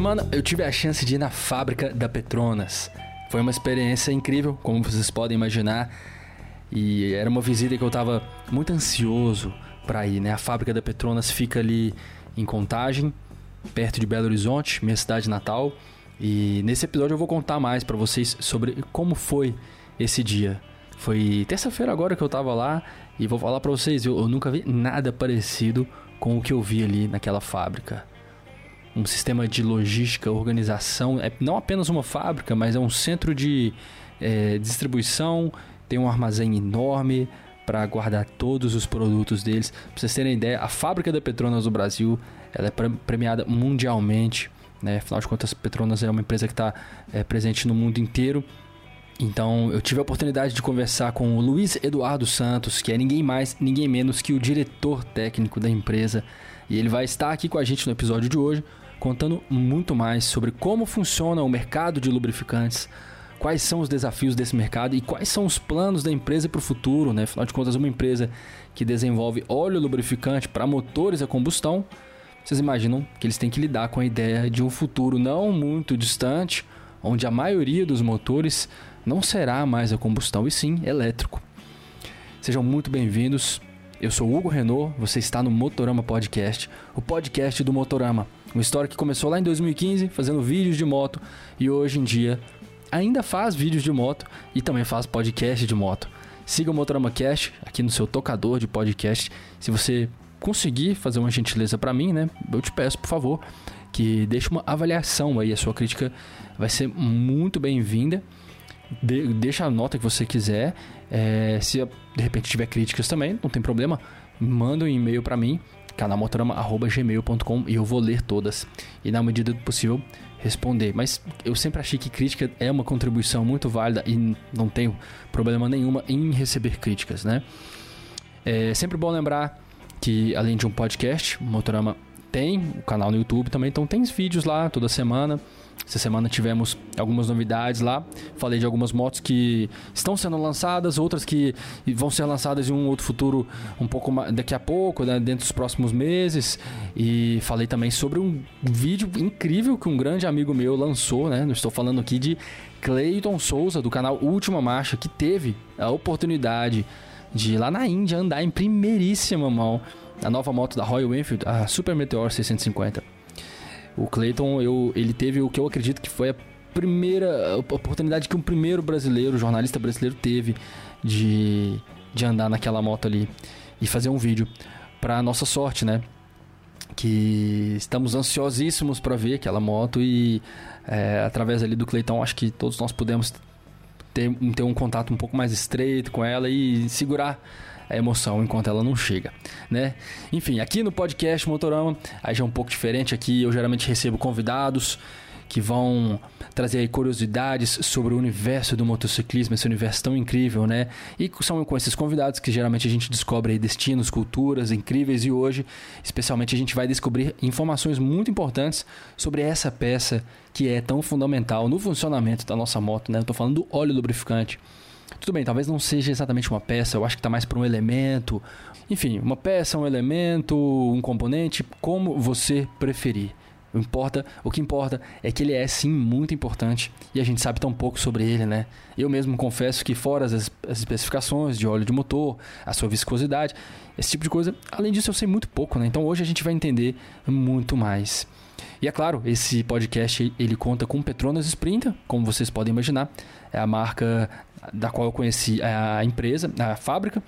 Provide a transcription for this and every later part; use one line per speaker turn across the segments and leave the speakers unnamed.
semana eu tive a chance de ir na fábrica da Petronas. Foi uma experiência incrível, como vocês podem imaginar. E era uma visita que eu estava muito ansioso para ir, né? A fábrica da Petronas fica ali em Contagem, perto de Belo Horizonte, minha cidade natal. E nesse episódio eu vou contar mais para vocês sobre como foi esse dia. Foi terça-feira agora que eu tava lá e vou falar para vocês, eu, eu nunca vi nada parecido com o que eu vi ali naquela fábrica um sistema de logística, organização. É não apenas uma fábrica, mas é um centro de é, distribuição. Tem um armazém enorme para guardar todos os produtos deles. Para vocês terem ideia, a fábrica da Petronas do Brasil ela é premiada mundialmente. Né? Afinal de contas, Petronas é uma empresa que está é, presente no mundo inteiro. Então, eu tive a oportunidade de conversar com o Luiz Eduardo Santos, que é ninguém mais, ninguém menos que o diretor técnico da empresa. E ele vai estar aqui com a gente no episódio de hoje contando muito mais sobre como funciona o mercado de lubrificantes, quais são os desafios desse mercado e quais são os planos da empresa para o futuro, né? Afinal de contas, uma empresa que desenvolve óleo lubrificante para motores a combustão, vocês imaginam que eles têm que lidar com a ideia de um futuro não muito distante, onde a maioria dos motores não será mais a combustão e sim elétrico. Sejam muito bem-vindos. Eu sou Hugo Renault, você está no Motorama Podcast, o podcast do Motorama. Uma história que começou lá em 2015, fazendo vídeos de moto, e hoje em dia ainda faz vídeos de moto e também faz podcast de moto. Siga o Motorama Cast aqui no seu tocador de podcast. Se você conseguir fazer uma gentileza para mim, né? Eu te peço, por favor, que deixe uma avaliação aí. A sua crítica vai ser muito bem-vinda. De, deixa a nota que você quiser. É, se de repente tiver críticas também, não tem problema. Manda um e-mail para mim, canalmotorama.gmail.com e eu vou ler todas. E na medida do possível responder. Mas eu sempre achei que crítica é uma contribuição muito válida e não tenho problema nenhuma em receber críticas, né? É sempre bom lembrar que além de um podcast, o Motorama tem o canal no YouTube também, então tem vídeos lá toda semana. Essa semana tivemos algumas novidades lá. Falei de algumas motos que estão sendo lançadas, outras que vão ser lançadas em um outro futuro um pouco mais, daqui a pouco, né, dentro dos próximos meses. E falei também sobre um vídeo incrível que um grande amigo meu lançou, né? estou falando aqui de Clayton Souza do canal Última Marcha, que teve a oportunidade de ir lá na Índia andar em primeiríssima mão a nova moto da Royal Enfield, a Super Meteor 650. O Clayton, eu, ele teve o que eu acredito que foi a primeira oportunidade que um primeiro brasileiro, jornalista brasileiro, teve de, de andar naquela moto ali e fazer um vídeo. Para nossa sorte, né? Que estamos ansiosíssimos para ver aquela moto e é, através ali do Clayton, acho que todos nós pudemos ter, ter um contato um pouco mais estreito com ela e segurar a emoção enquanto ela não chega, né? Enfim, aqui no podcast Motorama, aí já é um pouco diferente. Aqui eu geralmente recebo convidados que vão trazer curiosidades sobre o universo do motociclismo, esse universo tão incrível, né? E são com esses convidados que geralmente a gente descobre destinos, culturas incríveis e hoje, especialmente, a gente vai descobrir informações muito importantes sobre essa peça que é tão fundamental no funcionamento da nossa moto, né? Eu tô falando do óleo lubrificante. Tudo bem, talvez não seja exatamente uma peça, eu acho que está mais para um elemento. Enfim, uma peça, um elemento, um componente, como você preferir. O, importa, o que importa é que ele é sim muito importante e a gente sabe tão pouco sobre ele, né? Eu mesmo confesso que, fora as, as especificações de óleo de motor, a sua viscosidade, esse tipo de coisa, além disso eu sei muito pouco, né? Então hoje a gente vai entender muito mais. E é claro, esse podcast ele conta com Petronas Sprinter, como vocês podem imaginar, é a marca da qual eu conheci a empresa, a fábrica,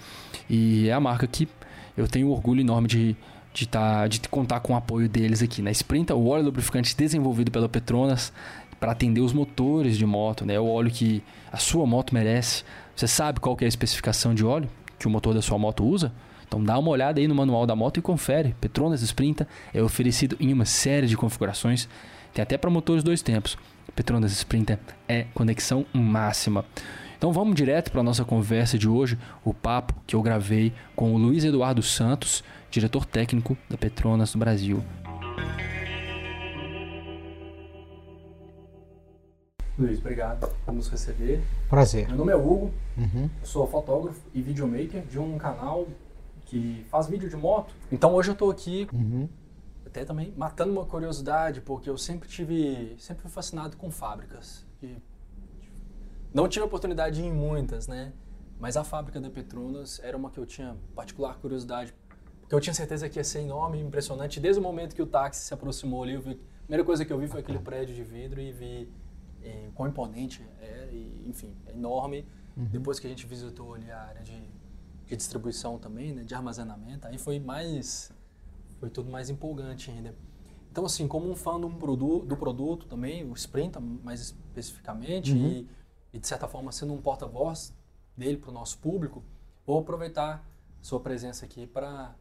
e é a marca que eu tenho orgulho enorme de de, tá, de contar com o apoio deles aqui. Na né? Sprinter, o óleo lubrificante desenvolvido pela Petronas para atender os motores de moto, né? O óleo que a sua moto merece. Você sabe qual é a especificação de óleo que o motor da sua moto usa? Então dá uma olhada aí no manual da moto e confere. Petronas Sprinter é oferecido em uma série de configurações, tem até para motores dois tempos. Petronas Sprinter é conexão máxima. Então vamos direto para a nossa conversa de hoje, o papo que eu gravei com o Luiz Eduardo Santos, diretor técnico da Petronas do Brasil. Luiz, obrigado por nos receber.
Prazer.
Meu nome é Hugo, uhum. eu sou fotógrafo e videomaker de um canal que faz vídeo de moto. Então hoje eu estou aqui, uhum. até também matando uma curiosidade, porque eu sempre tive, sempre fui fascinado com fábricas. E não tive a oportunidade em muitas, né? Mas a fábrica da Petronas era uma que eu tinha particular curiosidade, porque eu tinha certeza que ia ser enorme, impressionante. Desde o momento que o táxi se aproximou ali, vi, a primeira coisa que eu vi foi aquele prédio de vidro e vi é, quão imponente é, e, enfim, é enorme. Uhum. Depois que a gente visitou ali a área de, de distribuição também, né, de armazenamento, aí foi mais, foi tudo mais empolgante ainda. Então, assim, como um fã do, produto, do produto também, o Sprint mais especificamente, uhum. e, e, de certa forma sendo um porta-voz dele para o nosso público, vou aproveitar sua presença aqui para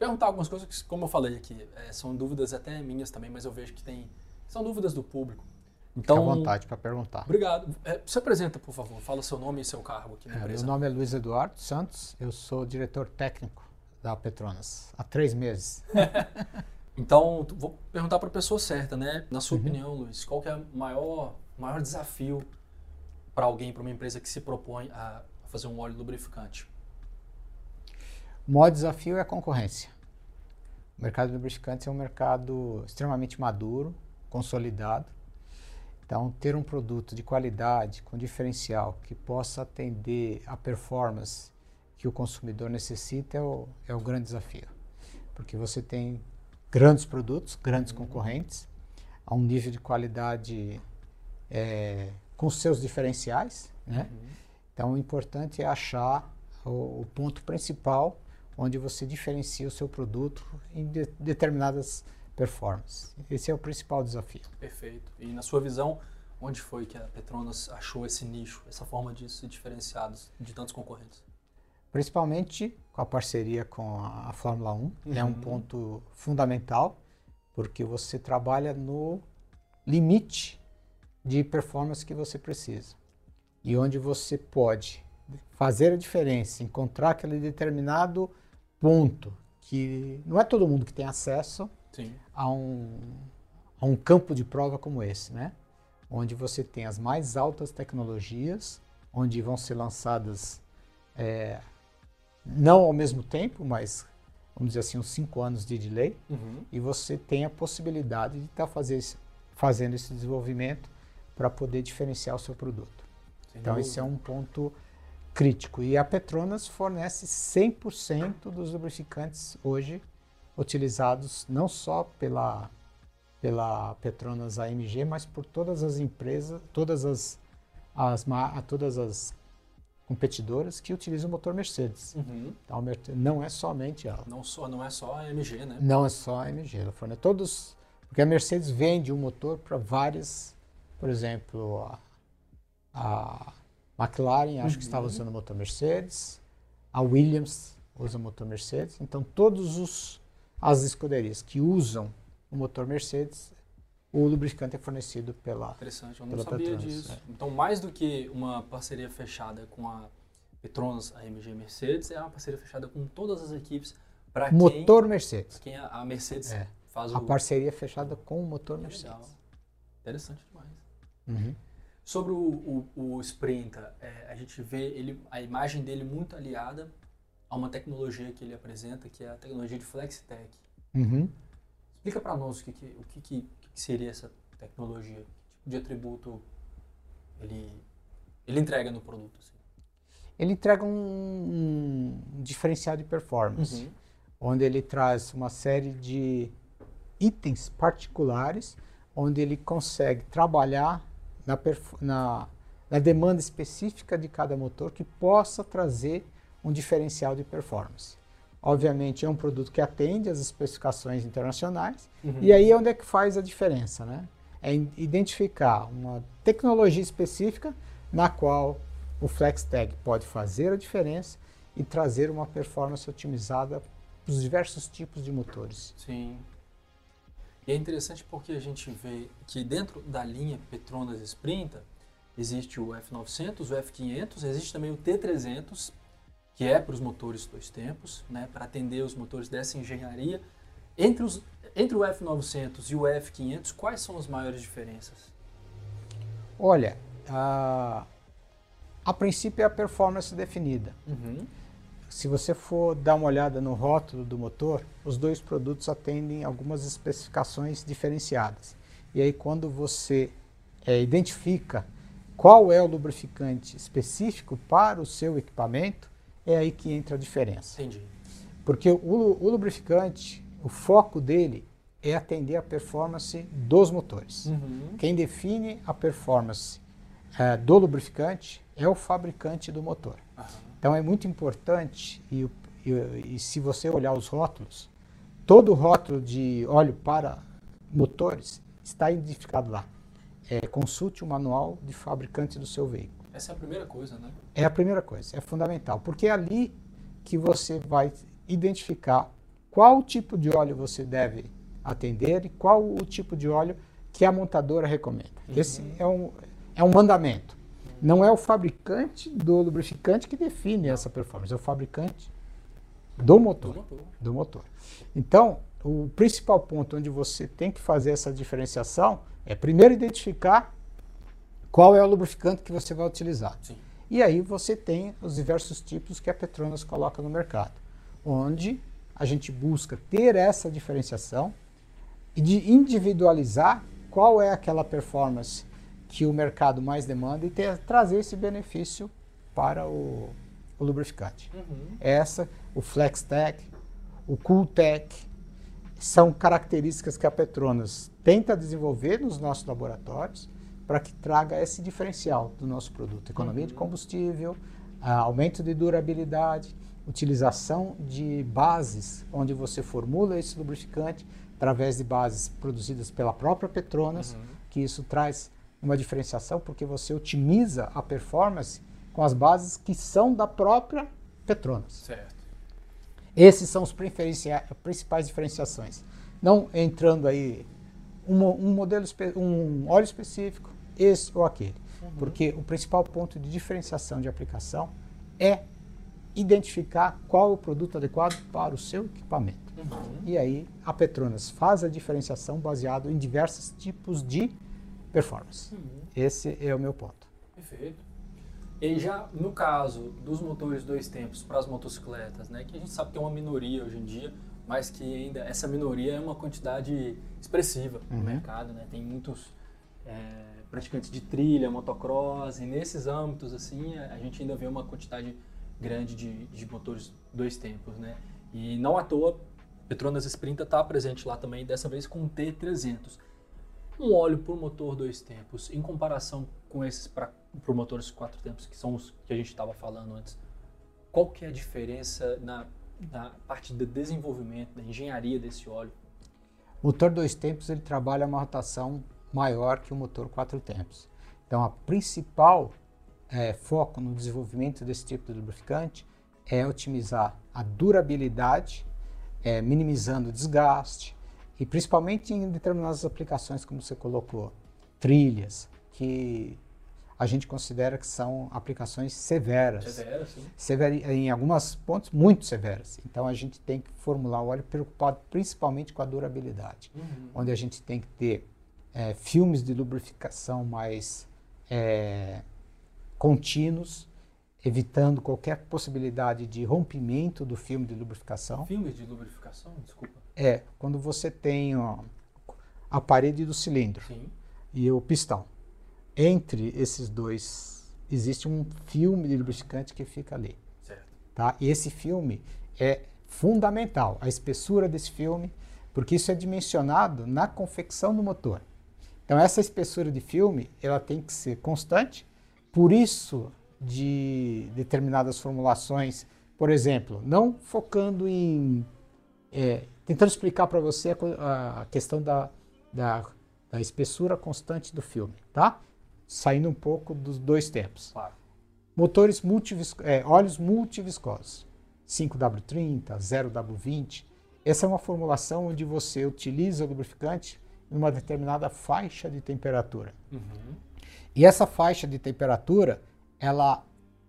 perguntar algumas coisas que, como eu falei aqui, é, são dúvidas até minhas também, mas eu vejo que tem são dúvidas do público.
Então, Fique à vontade para perguntar.
Obrigado. É, se apresenta, por favor. Fala seu nome e seu cargo aqui na é, empresa.
Meu nome é Luiz Eduardo Santos. Eu sou diretor técnico da Petronas há três meses.
então, vou perguntar para a pessoa certa, né? Na sua uhum. opinião, Luiz, qual é o maior, maior desafio para alguém, para uma empresa que se propõe a fazer um óleo lubrificante?
O maior desafio é a concorrência. O mercado de lubrificantes é um mercado extremamente maduro, consolidado então, ter um produto de qualidade, com diferencial, que possa atender a performance que o consumidor necessita é o, é o grande desafio. Porque você tem grandes produtos, grandes concorrentes, a um nível de qualidade é, com seus diferenciais. Né? Uhum. Então, o importante é achar o, o, ponto principal onde você diferencia o seu produto em de, determinadas performance. Esse é o principal desafio.
Perfeito. E na sua visão, onde foi que a Petronas achou esse nicho, essa forma de se diferenciar de tantos concorrentes?
Principalmente com a parceria com a, Fórmula 1, uhum. é um uhum. ponto fundamental, porque você trabalha no limite de performance que você precisa. E onde você pode fazer a diferença, encontrar aquele determinado ponto que não é todo mundo que tem acesso, a um, a um campo de prova como esse, né? Onde você tem as mais altas tecnologias, onde vão ser lançadas é, não ao mesmo tempo, mas vamos dizer assim, uns cinco anos de delay, uhum. e você tem a possibilidade de estar tá fazer, fazendo esse desenvolvimento para poder diferenciar o seu produto. Sem então, dúvida. esse é um ponto crítico. E a Petronas fornece 100% dos lubrificantes hoje utilizados não só pela, pela Petronas AMG, mas por todas as empresas, todas as, as, todas as competidoras que utilizam o motor Mercedes. Uhum. Então, não é somente ela.
Não, só, não é só a AMG, né?
Não é só a AMG. Ela fornece todos... Porque a Mercedes vende um motor para várias... Por exemplo, a, a McLaren, acho uhum. que estava usando o motor Mercedes. A Williams usa o motor Mercedes. Então, todos os as escuderias que usam o motor Mercedes, o lubrificante é fornecido pela
Interessante, eu não sabia Petronas, disso. É. Então, mais do que uma parceria fechada com a Petronas, a MG Mercedes, é uma parceria fechada com todas as equipes para
Motor Mercedes.
Quem a Mercedes é. faz
o... A parceria é fechada com o motor Mercedes. Legal.
Interessante demais. Uhum. Sobre o, o, o Sprinter, é, a gente vê ele, a imagem dele muito aliada a uma tecnologia que ele apresenta, que é a tecnologia de FlexTech. Uhum. Explica para nós o, que, que o que, que, que, seria essa tecnologia, que tipo de atributo ele, ele entrega no produto. Assim.
Ele entrega um, um diferencial de performance, uhum. onde ele traz uma série de itens particulares, onde ele consegue trabalhar na, na, na demanda específica de cada motor que possa trazer um diferencial de performance. Obviamente é um produto que atende às especificações internacionais uhum. e aí é onde é que faz a diferença, né? É identificar uma tecnologia específica na qual o FlexTag pode fazer a diferença e trazer uma performance otimizada para os diversos tipos de motores.
Sim. E é interessante porque a gente vê que dentro da linha Petronas Sprinter existe o F900, o F500, existe também o T300 que é para os motores dois tempos, né, para atender os motores dessa engenharia. Entre, os, entre o F900 e o F500, quais são as maiores diferenças?
Olha, a, a princípio é a performance definida. Uhum. Se você for dar uma olhada no rótulo do motor, os dois produtos atendem algumas especificações diferenciadas. E aí, quando você é, identifica qual é o lubrificante específico para o seu equipamento, é aí que entra a diferença.
Entendi.
Porque o, o lubrificante, o foco dele é atender a performance dos motores.
Uhum.
Quem define a performance é, do lubrificante é o fabricante do motor.
Aham.
Então é muito importante, e, e- e se você olhar os rótulos, todo rótulo de óleo para motores está identificado lá. É, consulte o manual de fabricante do seu veículo.
Essa é a primeira coisa, né?
É a primeira coisa, é fundamental, porque é ali que você vai identificar qual tipo de óleo você deve atender e qual o tipo de óleo que a montadora recomenda. Esse é um, é um mandamento. Não é o fabricante do lubrificante que define essa performance, é o fabricante do motor
Do motor.
do motor. Então, o principal ponto onde você tem que fazer essa diferenciação é primeiro identificar qual é o lubrificante que você vai utilizar.
Sim.
E aí você tem os diversos tipos que a Petronas coloca no mercado, onde a gente busca ter essa diferenciação e de individualizar qual é aquela performance que o mercado mais demanda e ter, trazer esse benefício para o, o lubrificante
Uhum.
essa, o FlexTech, o CoolTech, são características que a Petronas tenta desenvolver nos nossos laboratórios para que traga esse diferencial do nosso produto. Economia de combustível, ah, aumento de durabilidade, utilização de bases onde você formula esse lubrificante através de bases produzidas pela própria Petronas, que isso traz uma diferenciação porque você otimiza a performance com as bases que são da própria Petronas.
Certo.
Esses são os principais diferenciações. Não entrando aí um, um modelo, um óleo específico, esse ou aquele. Porque o principal ponto de diferenciação de aplicação é identificar qual é o produto adequado para o seu equipamento.
Uhum.
E aí a Petronas faz a diferenciação baseado em diversos tipos de performance.
Uhum.
Esse é o meu ponto.
Perfeito. E já no caso dos motores dois tempos para as motocicletas, né, que a gente sabe que é uma minoria hoje em dia, mas que ainda essa minoria é uma quantidade expressiva no
Uhum.
mercado, né? Tem muitos é, praticantes de trilha, motocross, e nesses âmbitos assim a a gente ainda vê uma quantidade grande de, de motores dois tempos, né? E não à toa Petronas Sprinta está presente lá também, dessa vez com o T300 um óleo por motor dois tempos, em comparação com esses para motores quatro tempos, que são os que a gente estava falando antes, qual que é a diferença na, na parte de desenvolvimento, da engenharia desse óleo?
Motor dois tempos ele trabalha uma rotação maior que o motor quatro tempos. Então, a principal eh, foco no desenvolvimento desse tipo de lubrificante é otimizar a durabilidade, eh, minimizando o desgaste e principalmente em determinadas aplicações, como você colocou, trilhas, que a gente considera que são aplicações severas
Severo, assim?
severi- em alguns pontos muito severas. Então a gente tem que formular o óleo preocupado principalmente com a durabilidade, onde a gente tem que ter eh, filmes de lubrificação mais eh, contínuos, evitando qualquer possibilidade de rompimento do filme de lubrificação.
Filmes de lubrificação, desculpa.
É quando você tem ó, a parede do cilindro
Sim.
e o pistão. Entre esses dois existe um filme de lubrificante que fica ali.
Certo.
tá? E esse filme é fundamental, a espessura desse filme, porque isso é dimensionado na confecção do motor. Então essa espessura de filme, ela tem que ser constante, por isso de determinadas formulações, por exemplo, não focando em é, tentando explicar para você a a, questão da, da, da espessura constante do filme, tá? Saindo um pouco dos dois tempos.
Claro.
Motores multivisco, é, óleos multiviscosos, 5W30, 0W20. Essa é uma formulação onde você utiliza o lubrificante em uma determinada faixa de temperatura.
Uhum.
E essa faixa de temperatura, ela,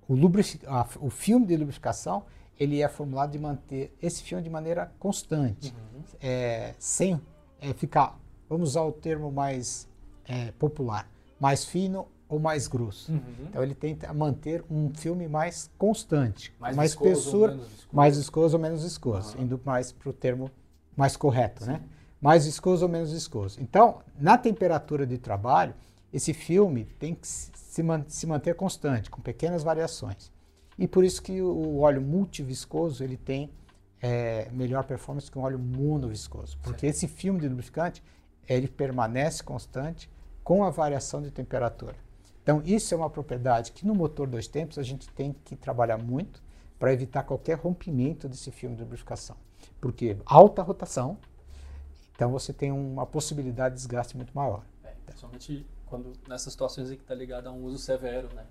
o, lubrifi- a- o filme de lubrificação, ele é formulado de manter esse filme de maneira constante, é, sem é, ficar, vamos usar o termo mais é, popular, mais fino ou mais grosso.
Uhum.
Então ele tenta manter um filme mais constante,
Mais
mais
viscoso
espessura,
viscoso?
mais viscoso ou menos viscoso,
Aham.
indo mais para o termo mais correto, né? Mais viscoso ou menos viscoso. Então, na temperatura de trabalho, esse filme tem que se man- se manter constante, com pequenas variações. E por isso que o óleo multiviscoso ele tem é, melhor performance que um óleo monoviscoso, porque esse filme de lubrificante ele permanece constante com a variação de temperatura. Então isso é uma propriedade que no motor dois tempos a gente tem que trabalhar muito para evitar qualquer rompimento desse filme de lubrificação, porque alta rotação, então você tem uma possibilidade de desgaste muito maior.
É, principalmente quando nessas situações em que está ligado a um uso severo, né?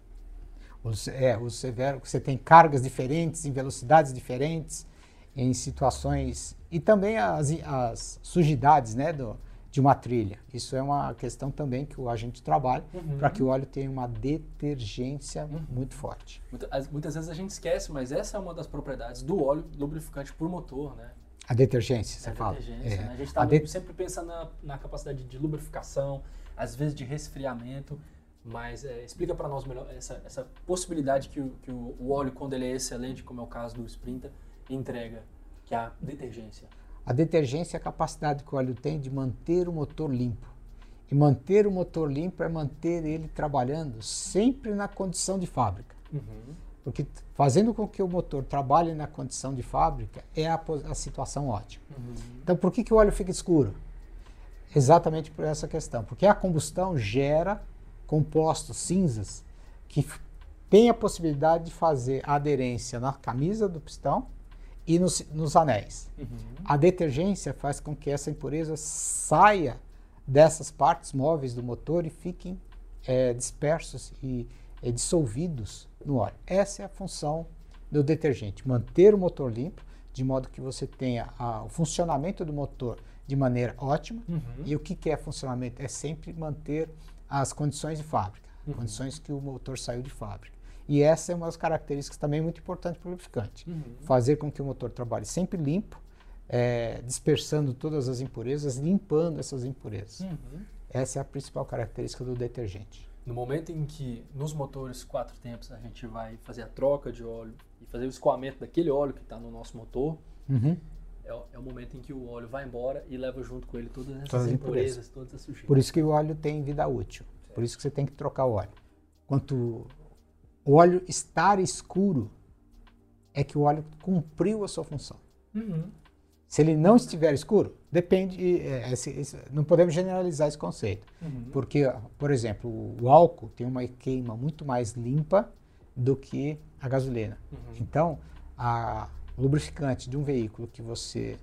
Os, é, o severo, você tem cargas diferentes, em velocidades diferentes, em situações. E também as, as sujidades né, do, de uma trilha. Isso é uma questão também que o agente trabalha
Uhum.
para que o óleo tenha uma detergência muito forte.
Muita- as- Muitas vezes a gente esquece, mas essa é uma das propriedades do óleo lubrificante por motor, né?
A detergência, você
a
fala.
detergência,
É.
né? A gente
A
tá
de-
sempre pensa na, na capacidade de lubrificação, às vezes de resfriamento, mas é, explica para nós melhor essa, essa possibilidade que, o, que o, o óleo, quando ele é excelente, como é o caso do Sprinter, entrega, que é a detergência.
A detergência é a capacidade que o óleo tem de manter o motor limpo. E manter o motor limpo é manter ele trabalhando sempre na condição de fábrica. Porque t- fazendo com que o motor trabalhe na condição de fábrica é a, a situação ótima. Então, por que, que o óleo fica escuro? Exatamente por essa questão. Porque a combustão gera compostos cinzas que têm a possibilidade de fazer a aderência na camisa do pistão e nos, nos anéis. A detergência faz com que essa impureza saia dessas partes móveis do motor e fiquem eh, dispersos e eh, dissolvidos no óleo. Essa é a função do detergente, manter o motor limpo, de modo que você tenha a- o funcionamento do motor de maneira ótima. E o que, que é funcionamento? É sempre manter as condições de fábrica, condições que o motor saiu de fábrica. E essa é uma das características também muito importantes para o lubrificante. Fazer com que o motor trabalhe sempre limpo, eh, dispersando todas as impurezas, limpando essas impurezas. Essa é a principal característica do detergente.
No momento em que nos motores quatro tempos a gente vai fazer a troca de óleo e fazer o escoamento daquele óleo que está no nosso motor, é, o- é o momento em que o óleo vai embora e leva junto com ele todas essas
Todas as
impurezas,
impurezas.
todas as sujeiras.
Por isso que o óleo tem vida útil. Por isso que você tem que trocar o óleo. Quanto o óleo estar escuro, é que o óleo cumpriu a sua função.
Uhum.
Se ele não estiver escuro, depende. é, esse- esse- não podemos generalizar esse conceito.
Uhum.
Porque, por exemplo, o álcool tem uma queima muito mais limpa do que a gasolina. Então, a lubrificante de um veículo que você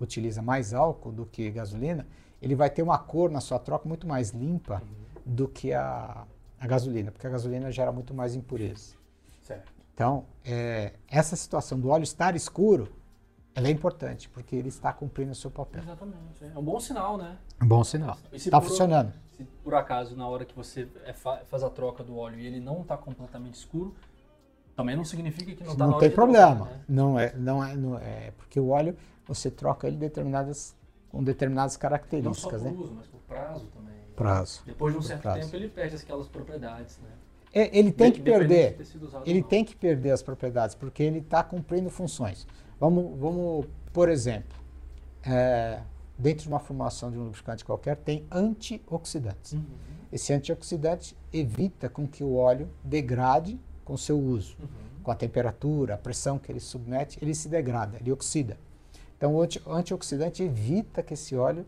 utiliza mais álcool do que gasolina, ele vai ter uma cor na sua troca muito mais limpa do que a, a gasolina, porque a gasolina gera muito mais impureza.
Certo.
Então, é, essa situação do óleo estar escuro, ela é importante, porque ele está cumprindo o seu papel.
Exatamente. É um bom sinal, né?
Bom sinal. Está funcionando.
Se por acaso, na hora que você é fa- faz a troca do óleo e ele não está completamente escuro, também não significa que não está
Não tem problema.
trocar, né?
Não é, não é, não é, porque o óleo você troca ele determinadas com determinadas
Não só
características,
por
né?
uso, mas por prazo também.
Prazo.
Depois de um certo
prazo.
tempo ele perde aquelas propriedades, né?
É, ele tem que perder. Ele tem que perder as propriedades, porque ele está cumprindo funções. Vamos, vamos por exemplo, é, dentro de uma formação de um lubrificante qualquer, tem antioxidantes.
Uhum.
Esse antioxidante evita com que o óleo degrade com o seu uso. Com a temperatura, a pressão que ele submete, ele se degrada, ele oxida. Então, o anti- o antioxidante evita que esse óleo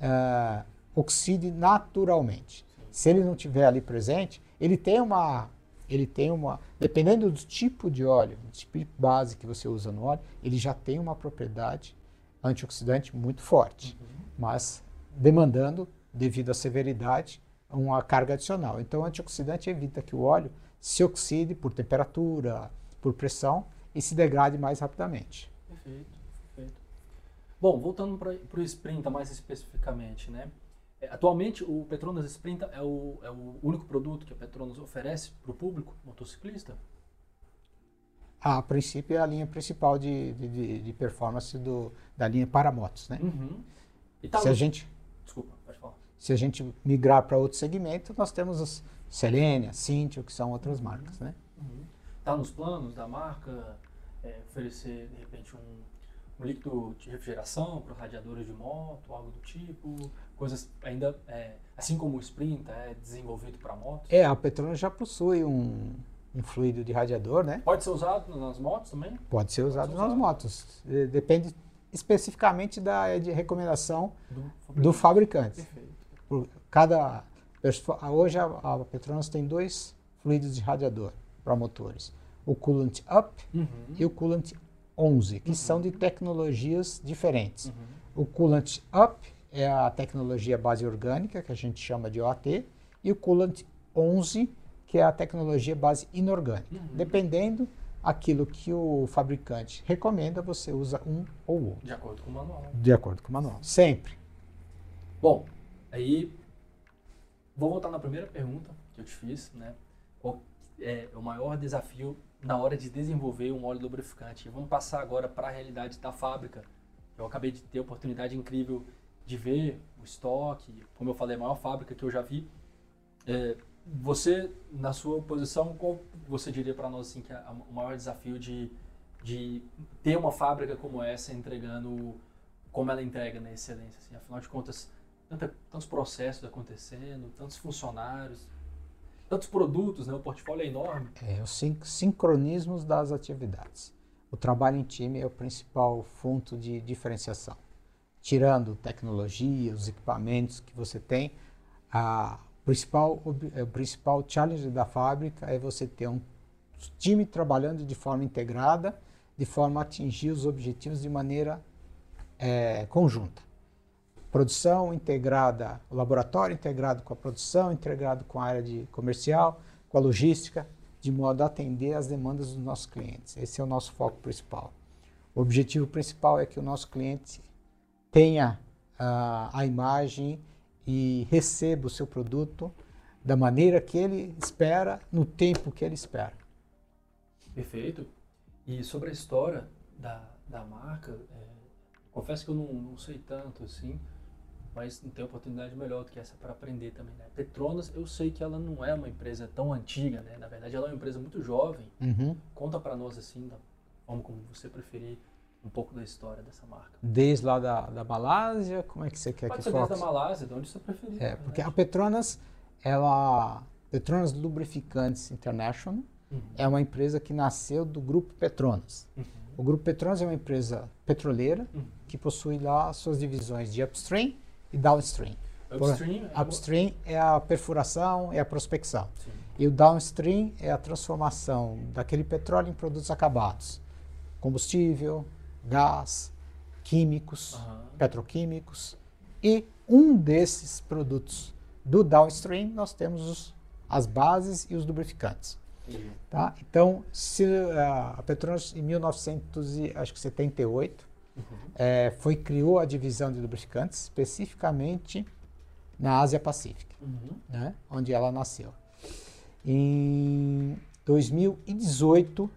ah, oxide naturalmente. Se ele não tiver ali presente, ele tem uma, ele tem uma, dependendo do tipo de óleo, do tipo de base que você usa no óleo, ele já tem uma propriedade antioxidante muito forte, mas demandando, devido à severidade, uma carga adicional. Então, o antioxidante evita que o óleo se oxide por temperatura, por pressão e se degrade mais rapidamente.
Perfeito, perfeito. Bom, voltando para o Sprinta mais especificamente, né? É, Atualmente o Petronas Sprinta é o, é o único produto que a Petronas oferece para o público motociclista?
A princípio é a linha principal de, de- de, performance do, da linha para motos, né?
Uhum. Tá
Se a gente
Desculpa, pode falar.
se a gente migrar para outro segmento, nós temos os Selenia, Cintiq, que são outras marcas, né?
Está nos planos da marca é, oferecer, de repente, um, um líquido de refrigeração para radiadores de moto, algo do tipo? Coisas ainda, é, assim como o Sprint é desenvolvido para motos?
É, a Petronas já possui um, um fluido de radiador, né?
Pode ser usado nas motos também?
Pode ser usado
ser
nas
usado.
motos. Eh, Depende especificamente da de recomendação
Do
do fabricante.
Perfeito.
Por cada hoje a, a Petronas tem dois fluidos de radiador para motores: o coolant up
Uhum.
e o coolant 11, que são de tecnologias diferentes.
Uhum.
O coolant up é a tecnologia base orgânica, que a gente chama de OAT, e o coolant 11, que é a tecnologia base inorgânica.
Uhum.
Dependendo aquilo que o fabricante recomenda, você usa um ou outro,
De acordo com o manual.
de acordo com o manual. Sempre.
Bom, aí vou voltar na primeira pergunta que eu te fiz, né? Qual é o maior desafio na hora de desenvolver um óleo lubrificante? Vamos passar agora para a realidade da fábrica. Eu acabei de ter a oportunidade incrível de ver o estoque, como eu falei, a maior fábrica que eu já vi. É, você, na sua posição, qual você diria para nós assim, que é o maior desafio de, de ter uma fábrica como essa entregando como ela entrega na excelência? Assim? Afinal de contas, tanta, tantos processos acontecendo, tantos funcionários, tantos produtos, né? o portfólio é enorme.
É, os sin- sincronismos das atividades. O trabalho em time é o principal ponto de diferenciação. Tirando tecnologia, os equipamentos que você tem, a principal, o principal challenge da fábrica é você ter um time trabalhando de forma integrada, de forma a atingir os objetivos de maneira é, conjunta. Produção integrada, o laboratório integrado com a produção, integrado com a área de comercial, com a logística, de modo a atender às demandas dos nossos clientes. Esse é o nosso foco principal. O objetivo principal é que o nosso cliente tenha ah, a imagem e receba o seu produto da maneira que ele espera, no tempo que ele espera.
Perfeito. E sobre a história da, da marca, é, confesso que eu não, não sei tanto assim, mas não tenho oportunidade melhor do que essa para aprender também. Né? Petronas, eu sei que ela não é uma empresa tão antiga, né? na verdade ela é uma empresa muito jovem.
Uhum.
Conta para nós assim, da forma como você preferir, um pouco da história dessa marca.
Desde lá da, da Malásia, como é que você quer
Pode
que
ser desde
foque?
a Malásia, de onde você preferir.
É,
na
porque a. Petronas, ela, Petronas Lubrificantes International,
Uhum.
é uma empresa que nasceu do grupo Petronas.
Uhum.
O grupo Petronas é uma empresa petroleira
Uhum.
que possui lá suas divisões de upstream e downstream.
Upstream, é
Upstream é a perfuração, é a prospecção.
Sim.
E o downstream é a transformação daquele petróleo em produtos acabados. Combustível, gás, químicos, petroquímicos. E um desses produtos do downstream nós temos os- as bases e os lubrificantes. Tá? Então, se, ah, a Petronas em 1978
Uhum.
eh, foi criou a divisão de lubrificantes especificamente na Ásia Pacífica,
Uhum.
né? onde ela nasceu. Em 2018,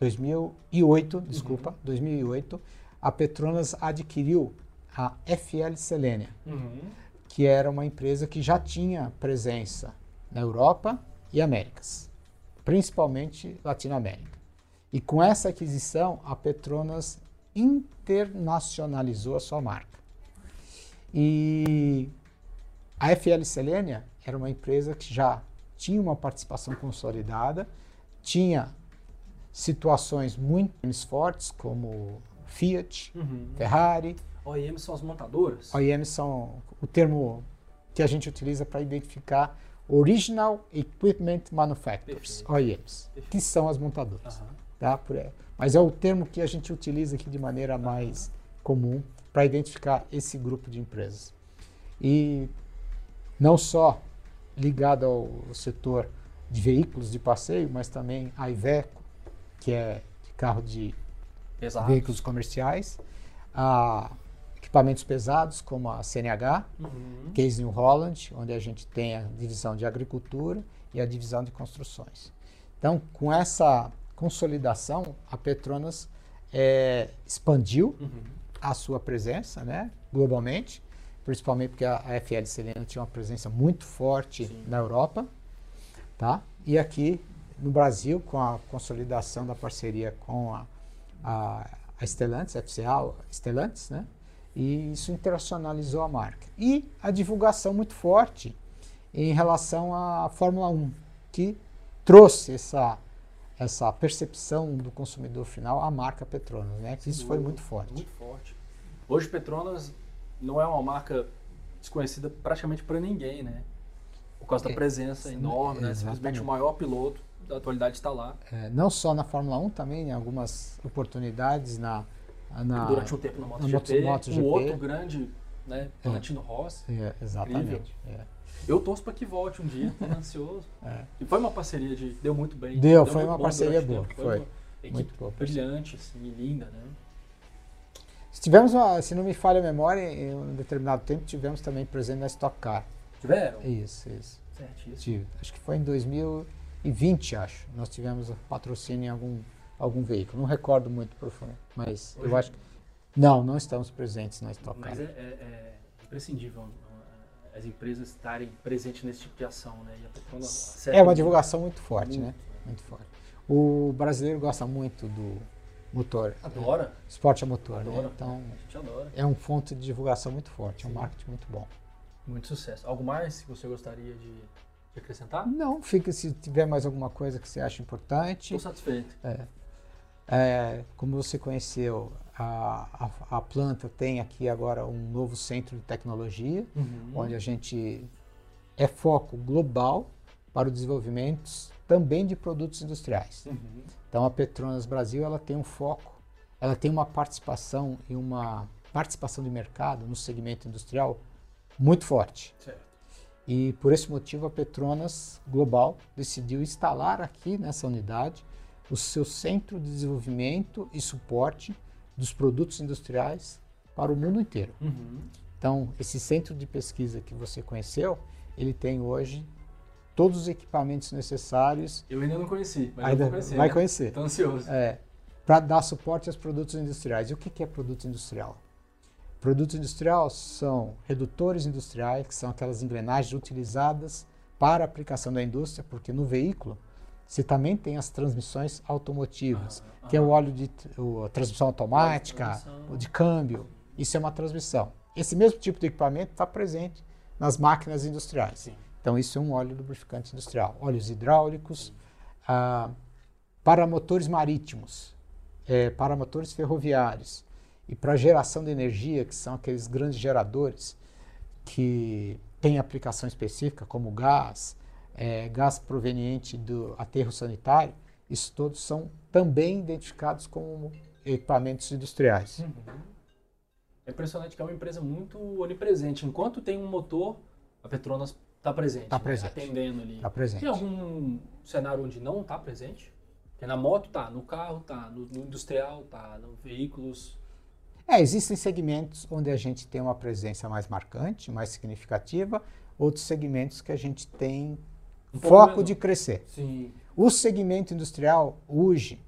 2008, desculpa, 2008, a Petronas adquiriu a FL Selenia,
Uhum.
que era uma empresa que já tinha presença na Europa e Américas, principalmente Latinoamérica. E com essa aquisição, a Petronas internacionalizou a sua marca. E a FL Selenia era uma empresa que já tinha uma participação consolidada, tinha situações muito fortes como Fiat,
Uhum.
Ferrari,
OEM são as montadoras?
OEMs são o termo que a gente utiliza para identificar Original Equipment Manufacturers,
Perfeito.
OEMs,
Perfeito.
que são as montadoras.
Aham.
Tá? Por. Mas é o termo que a gente utiliza aqui de maneira mais comum para identificar esse grupo de empresas. E não só ligado ao setor de veículos de passeio, mas também a Iveco, que é de carro de
Exato.
veículos comerciais, a equipamentos pesados como a CNH,
Uhum.
Case New Holland, onde a gente tem a divisão de agricultura e a divisão de construções. Então, com essa consolidação, a Petronas eh, expandiu
Uhum.
a sua presença né, globalmente, principalmente porque a, a FL Selena tinha uma presença muito forte Sim. na Europa, tá? E aqui no Brasil, com a consolidação da parceria com a, a, a Stellantis, FCA Stellantis, né? E isso internacionalizou a marca. E a divulgação muito forte em relação à Fórmula 1, que trouxe essa, essa percepção do consumidor final à marca Petronas, né? Isso foi muito forte.
Muito forte. Hoje Petronas não é uma marca desconhecida praticamente para ninguém, né? Por causa da é, presença é, enorme, né? Simplesmente o maior piloto da atualidade está lá.
É, não só na Fórmula 1, também em algumas oportunidades na, na
durante um tempo no MotoGP, no MotoGP. um outro grande, né, é. Valentino Rossi.
É, exatamente. É.
Eu torço para que volte um dia, estou ansioso. É. E foi uma parceria de deu muito bem.
Deu, deu foi uma parceria boa, foi. foi.
muito boa. Brilhante, assim, linda, né?
Tivemos, uma, se não me falha a memória, em um determinado tempo tivemos também presente na Stock Car.
Tiveram?
Isso, isso.
Certíssimo.
Tive. Acho que foi em 2020, acho. Nós tivemos patrocínio em algum, algum veículo. Não recordo muito profundo, mas Hoje eu acho que... Não, não estamos presentes na Stock Car.
Mas é, é, é imprescindível uh, as empresas estarem presentes nesse tipo de ação, né?
é uma divulgação muito forte, muito. né? Muito forte. O brasileiro gosta muito do motor.
Adora.
É, esporte a motor,
né?
adora. Né? Então,
a gente adora.
é um fonte de divulgação muito forte, Sim. é um marketing muito bom.
Muito sucesso. Algo mais que você gostaria de, de acrescentar?
Não, fica se tiver mais alguma coisa que você acha importante.
Estou satisfeito.
É. É, como você conheceu, a, a, a, planta tem aqui agora um novo centro de tecnologia, uhum. onde a gente é foco global para o desenvolvimento também de produtos industriais. Uhum. Então a Petronas Brasil ela tem um foco, ela tem uma participação e uma participação de mercado no segmento industrial muito forte. Certo. E por esse motivo a Petronas Global decidiu instalar aqui nessa unidade o seu centro de desenvolvimento e suporte dos produtos industriais para o mundo inteiro. Uhum. Então, esse centro de pesquisa que você conheceu, ele tem hoje todos os equipamentos necessários.
Eu ainda não conheci, mas
ainda
conhecer.
Vai
né?
conhecer.
Estou ansioso.
É, para dar suporte aos produtos industriais. E o que, que é produto industrial? Produto industrial são redutores industriais, que são aquelas engrenagens utilizadas para a aplicação da indústria, porque no veículo você também tem as transmissões automotivas, ah, que é o óleo de o, transmissão automática, o de câmbio. Isso é uma transmissão. Esse mesmo tipo de equipamento está presente nas máquinas industriais. Sim. Então, isso é um óleo lubrificante industrial. Óleos hidráulicos, ah, para motores marítimos, é, para motores ferroviários e para geração de energia, que são aqueles grandes geradores que têm aplicação específica, como gás, é, gás proveniente do aterro sanitário, isso todos são também identificados como equipamentos industriais. Uhum.
É impressionante que é uma empresa muito onipresente. Enquanto tem um motor, a Petronas Está presente.
Está presente.
Né? Atendendo ali.
Está presente.
Tem algum cenário onde não está presente? Porque na moto tá, no carro tá, no, no industrial tá, no veículos.
É, existem segmentos onde a gente tem uma presença mais marcante, mais significativa, outros segmentos que a gente tem foco de crescer.
Sim.
O segmento industrial hoje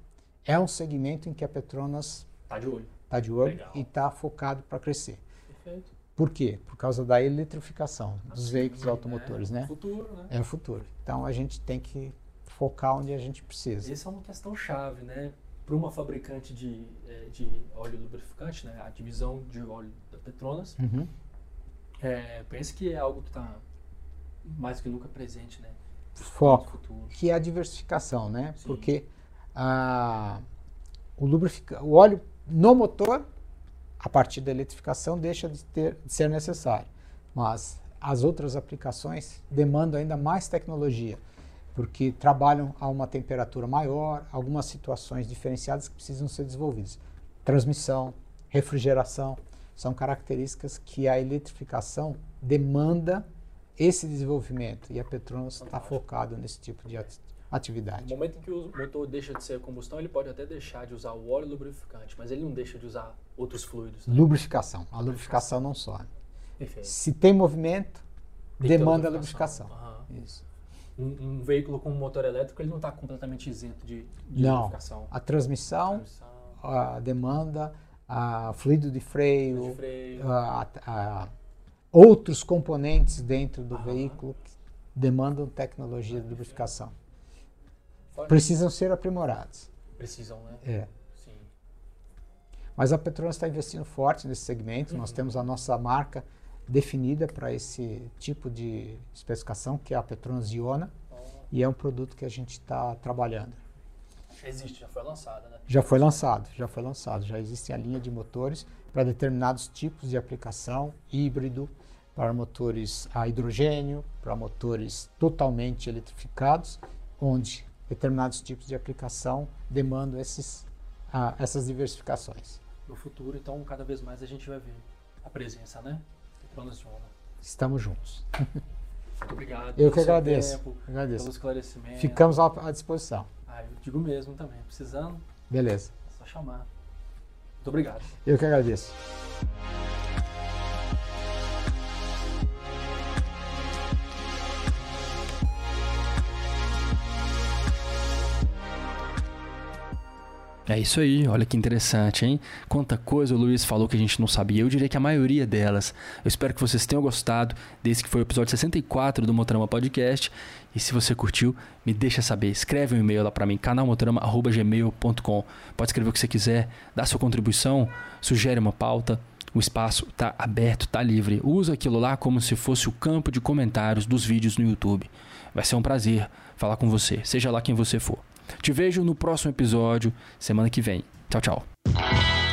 é um segmento em que a Petronas
está de olho,
tá de olho e está focado para crescer.
Perfeito.
Por quê? Por causa da eletrificação dos veículos automotores,
é
né?
É o futuro, né?
É o futuro. Então a gente tem que focar onde a gente precisa.
Essa é uma questão chave, né? Para uma fabricante de, é, de óleo lubrificante, né? A divisão de óleo da Petronas, uhum. é, pense que é algo que está mais que nunca presente, né?
Foco, que é a diversificação, né? Sim. Porque a, o, lubrifica, o óleo no motor a partir da eletrificação deixa de, ter, de ser necessário. Mas as outras aplicações demandam ainda mais tecnologia, porque trabalham a uma temperatura maior, algumas situações diferenciadas que precisam ser desenvolvidas. Transmissão, refrigeração, são características que a eletrificação demanda esse desenvolvimento e a Petronas está focado nesse tipo de atividade.
No momento em que o motor deixa de ser a combustão, ele pode até deixar de usar o óleo lubrificante, mas ele não deixa de usar outros fluidos.
Né? Lubrificação. A lubrificação não sobe. Perfeito. Se tem movimento, tem demanda lubrificação.
Isso. Um, um, veículo com motor elétrico ele não está completamente isento de, de não. lubrificação.
A transmissão, a, transmissão. a demanda, a fluido de freio,
de freio.
A, a, outros componentes dentro do veículo que demandam tecnologia de lubrificação. Precisam ser aprimorados.
Precisam, né?
É.
Sim.
Mas a Petronas está investindo forte nesse segmento. Nós temos a nossa marca definida para esse tipo de especificação, que é a Petronas Iona, e é um produto que a gente está trabalhando.
Existe, já foi lançada, né?
Já foi lançado, já foi lançado. Já existe a linha de motores para determinados tipos de aplicação, híbrido, para motores a hidrogênio, para motores totalmente eletrificados, onde determinados tipos de aplicação demandam esses, ah, essas diversificações.
No futuro, então, cada vez mais a gente vai ver a presença, né?
Estamos juntos.
Muito obrigado.
Eu que agradeço.
Tempo,
agradeço.
pelo esclarecimento.
Ficamos à à disposição.
Ah, eu digo mesmo também. Precisando,
Beleza.
é só chamar. Muito obrigado.
Eu que agradeço.
É isso aí, olha que interessante, hein? Quanta coisa o Luiz falou que a gente não sabia. Eu diria que a maioria delas. Eu espero que vocês tenham gostado desse que foi o episódio 64 do Motorama Podcast. E se você curtiu, me deixa saber. Escreve um e-mail lá pra mim, canalmotorama.gmail.com. Pode escrever o que você quiser, dá sua contribuição, sugere uma pauta. O espaço tá aberto, tá livre. Usa aquilo lá como se fosse o campo de comentários dos vídeos no YouTube. Vai ser um prazer falar com você, seja lá quem você for. Te vejo no próximo episódio, semana que vem. Tchau, tchau.